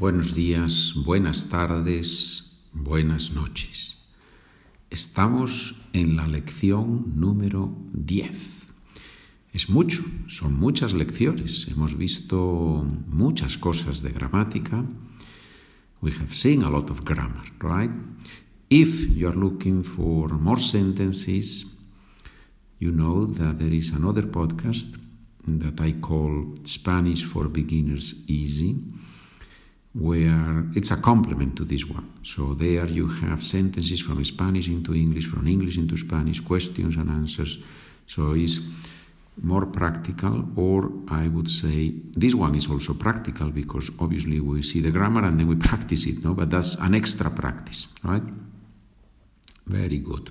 Buenos días, buenas tardes, buenas noches. Estamos en la lección número 10. Es mucho, son muchas lecciones. Hemos visto muchas cosas de gramática. We have seen a lot of grammar, right? If you are looking for more sentences, you know that there is another podcast that I call Spanish for Beginners Easy where it's a complement to this one. So there you have sentences from Spanish into English, from English into Spanish, questions and answers. So it's more practical, or I would say this one is also practical because obviously we see the grammar and then we practice it, no? But that's an extra practice, right? Very good.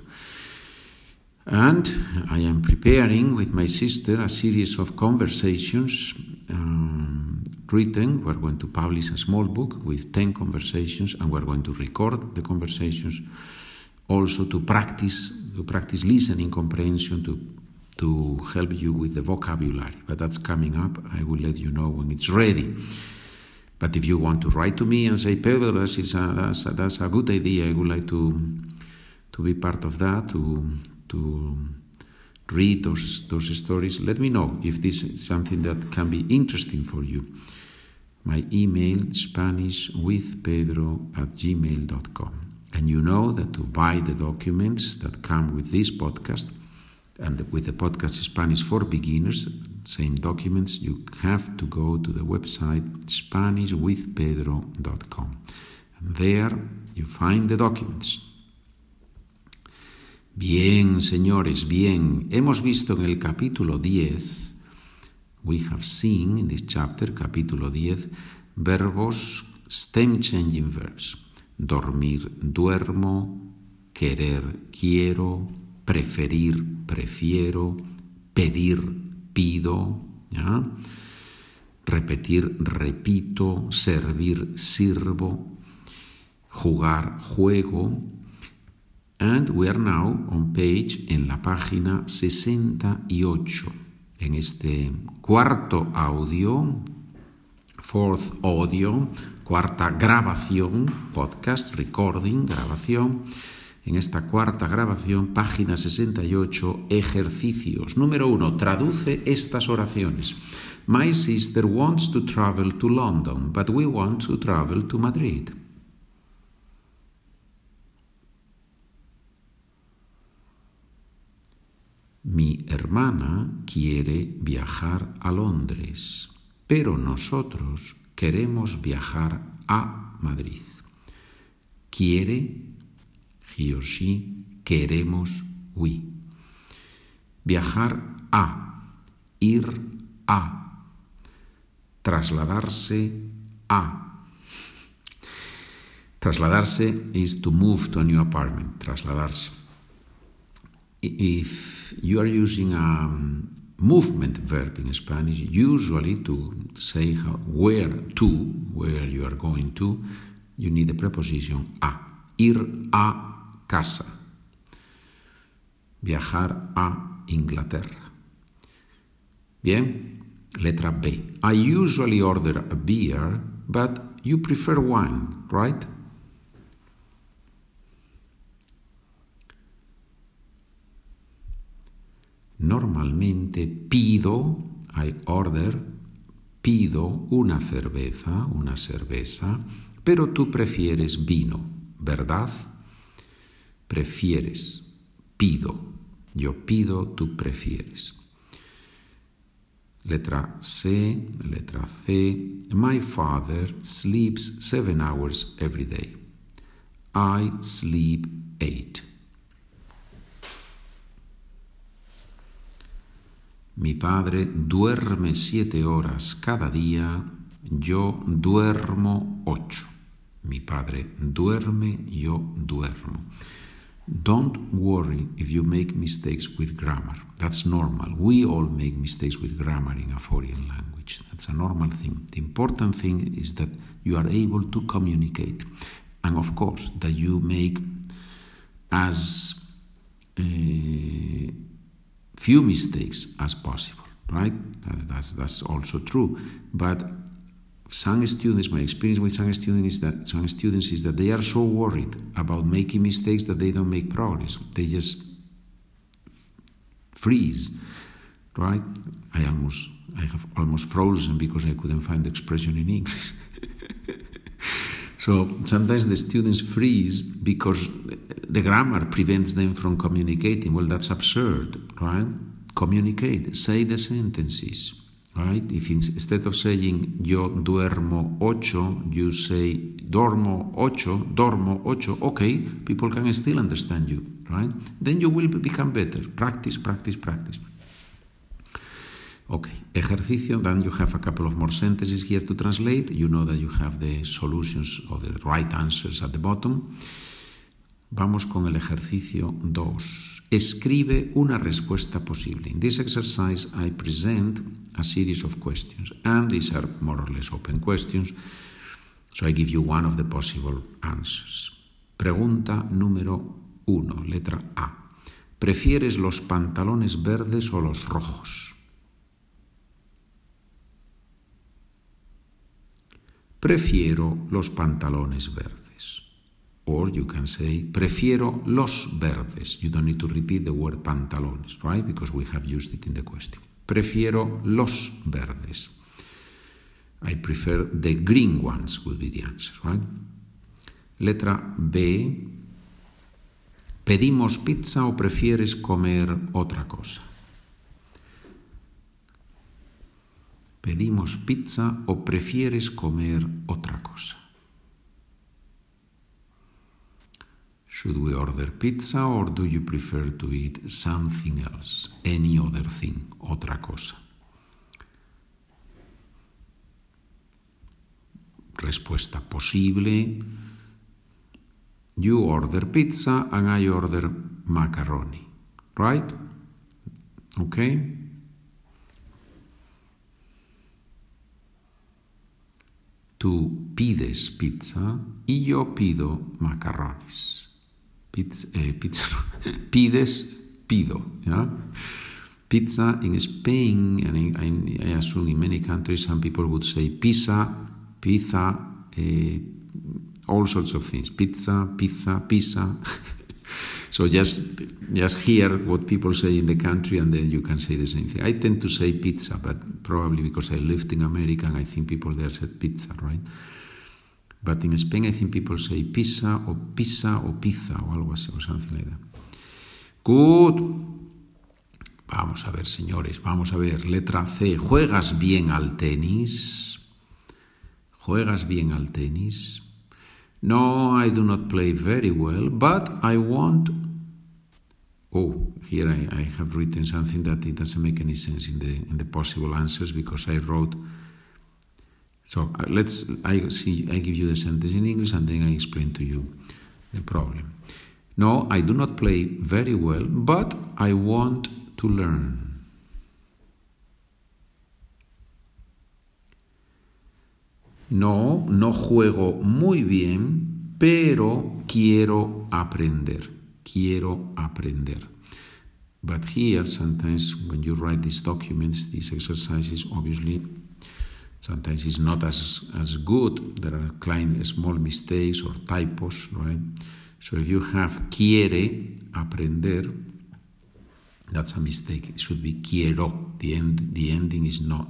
And I am preparing with my sister a series of conversations um, written. We're going to publish a small book with 10 conversations and we're going to record the conversations also to practice to practice listening comprehension to to help you with the vocabulary. But that's coming up. I will let you know when it's ready. But if you want to write to me and say pedro that's, a, that's, a, that's a good idea. I would like to to be part of that to to read those, those stories, let me know if this is something that can be interesting for you. My email, SpanishWithPedro at gmail.com. And you know that to buy the documents that come with this podcast, and with the podcast Spanish for Beginners, same documents, you have to go to the website SpanishWithPedro.com. And there you find the documents. Bien, señores, bien. Hemos visto en el capítulo 10, we have seen in this chapter, capítulo 10, verbos stem changing verbs. Dormir, duermo, querer, quiero, preferir, prefiero, pedir, pido, repetir, repito, servir, sirvo, jugar, juego, And we are now on page en la página 68. En este cuarto audio, fourth audio, cuarta grabación, podcast, recording, grabación. En esta cuarta grabación, página 68, ejercicios. Número uno, traduce estas oraciones. My sister wants to travel to London, but we want to travel to Madrid. Mi hermana quiere viajar a Londres, pero nosotros queremos viajar a Madrid. Quiere, he or queremos, we. Viajar a, ir a, trasladarse a. Trasladarse is to move to a new apartment, trasladarse. If you are using a um, movement verb in Spanish, usually to say how, where to, where you are going to, you need the preposition a. Ir a casa. Viajar a Inglaterra. Bien, letra B. I usually order a beer, but you prefer wine, right? Normalmente pido, I order, pido una cerveza, una cerveza, pero tú prefieres vino, ¿verdad? Prefieres, pido, yo pido, tú prefieres. Letra C, letra C. My father sleeps seven hours every day. I sleep eight. Mi padre duerme siete horas cada día, yo duermo ocho. Mi padre duerme, yo duermo. Don't worry if you make mistakes with grammar. That's normal. We all make mistakes with grammar in a foreign language. That's a normal thing. The important thing is that you are able to communicate. And of course, that you make as uh, few mistakes as possible, right? That's, that's also true. But some students, my experience with some students is that some students is that they are so worried about making mistakes that they don't make progress. They just freeze, right? I almost, I have almost frozen because I couldn't find the expression in English. so sometimes the students freeze because the grammar prevents them from communicating. Well, that's absurd, right? Communicate, say the sentences Right? If instead of saying yo duermo ocho, you say dormo ocho, dormo ocho, okay, people can still understand you, right? Then you will become better. Practice, practice, practice. Okay, ejercicio, then you have a couple of more sentences here to translate. You know that you have the solutions or the right answers at the bottom. Vamos con el ejercicio 2. Escribe una respuesta posible. In this exercise, I present a series of questions, and these are more or less open questions. So I give you one of the possible answers. Pregunta número 1, letra A. ¿Prefieres los pantalones verdes o los rojos? Prefiero los pantalones verdes. Or you can say, prefiero los verdes. You don't need to repeat the word pantalones, right? Because we have used it in the question. Prefiero los verdes. I prefer the green ones, would be the answer, right? Letra B. ¿Pedimos pizza o prefieres comer otra cosa? ¿Pedimos pizza o prefieres comer otra cosa? Should we order pizza or do you prefer to eat something else, any other thing, otra cosa? Respuesta posible. You order pizza and I order macaroni. Right? Okay? Tú pides pizza y yo pido macarrones. Pizza, eh, pizza pides, pido. Pizza in Spain, and I assume in many countries, some people would say pizza, pizza, eh, all sorts of things. Pizza, pizza, pizza. so just just hear what people say in the country, and then you can say the same thing. I tend to say pizza, but probably because I lived in America, and I think people there said pizza, right? But in Spain, I think people say pizza or pizza or pizza o algo así, or something like that. Good. Vamos a ver, señores, vamos a ver. Letra C. ¿Juegas bien al tenis? ¿Juegas bien al tenis? No, I do not play very well, but I want. Oh, here I, I have written something that it doesn't make any sense in the in the possible answers because I wrote so uh, let's I see I give you the sentence in English and then I explain to you the problem. No, I do not play very well, but I want to learn. No, no juego muy bien, pero quiero aprender. Quiero aprender. But here, sometimes when you write these documents, these exercises, obviously Sometimes it's not as, as good. There are klein, small mistakes or typos, right? So if you have quiere, aprender, that's a mistake. It should be quiero. The, end, the ending is not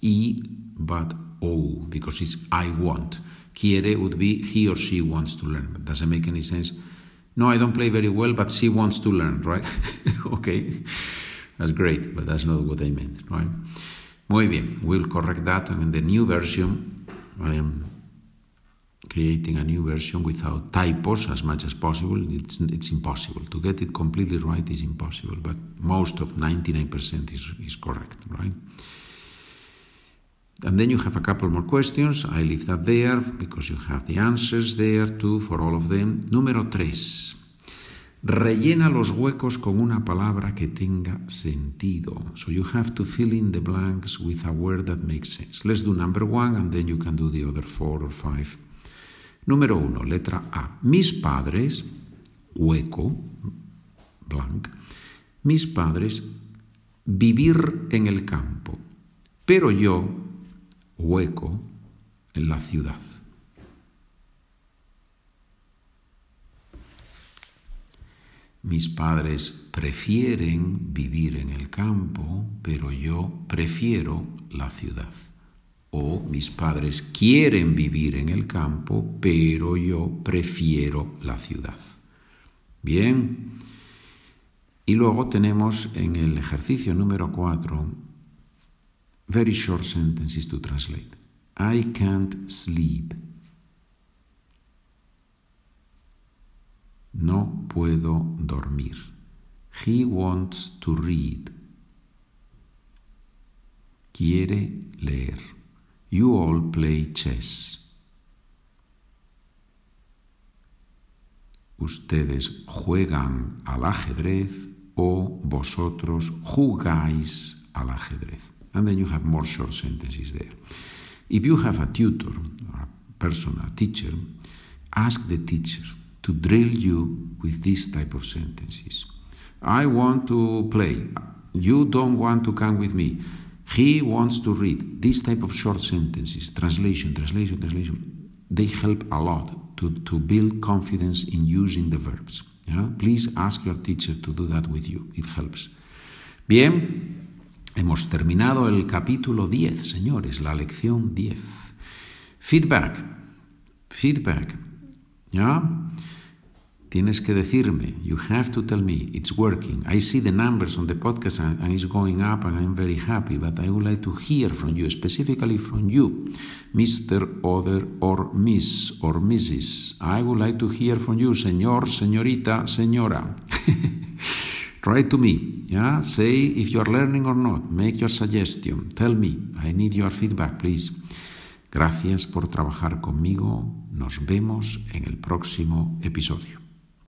e, but o, because it's I want. Quiere would be he or she wants to learn. But doesn't make any sense. No, I don't play very well, but she wants to learn, right? okay, that's great, but that's not what I meant, right? Muy bien, we'll correct that and in the new version I am creating a new version without typos as much as possible. It's, it's impossible. To get it completely right is impossible, but most of 99% is, is correct, right? And then you have a couple more questions. I leave that there because you have the answers there too for all of them. Número 3. Rellena los huecos con una palabra que tenga sentido. So you have to fill in the blanks with a word that makes sense. Let's do number one and then you can do the other four or five. Número uno, letra A. Mis padres, hueco, blank. Mis padres, vivir en el campo. Pero yo, hueco, en la ciudad. Mis padres prefieren vivir en el campo, pero yo prefiero la ciudad. O mis padres quieren vivir en el campo, pero yo prefiero la ciudad. Bien. Y luego tenemos en el ejercicio número 4, very short sentences to translate. I can't sleep. No puedo dormir. He wants to read. Quiere leer. You all play chess. Ustedes juegan al ajedrez o vosotros jugáis al ajedrez. And then you have more short sentences there. If you have a tutor, a person, a teacher, ask the teacher to drill you with this type of sentences. I want to play. You don't want to come with me. He wants to read. This type of short sentences, translation, translation, translation, they help a lot to, to build confidence in using the verbs. Yeah? Please ask your teacher to do that with you. It helps. Bien, hemos terminado el capítulo 10, señores, la lección 10. Feedback. Feedback. ¿Ya? Tienes que decirme, you have to tell me, it's working. I see the numbers on the podcast and, and, it's going up and I'm very happy, but I would like to hear from you, specifically from you, Mr. Other or Miss or Mrs. I would like to hear from you, señor, señorita, señora. Write to me, yeah? Say if you are learning or not, make your suggestion, tell me, I need your feedback, please. Gracias por trabajar conmigo, nos vemos en el próximo episodio.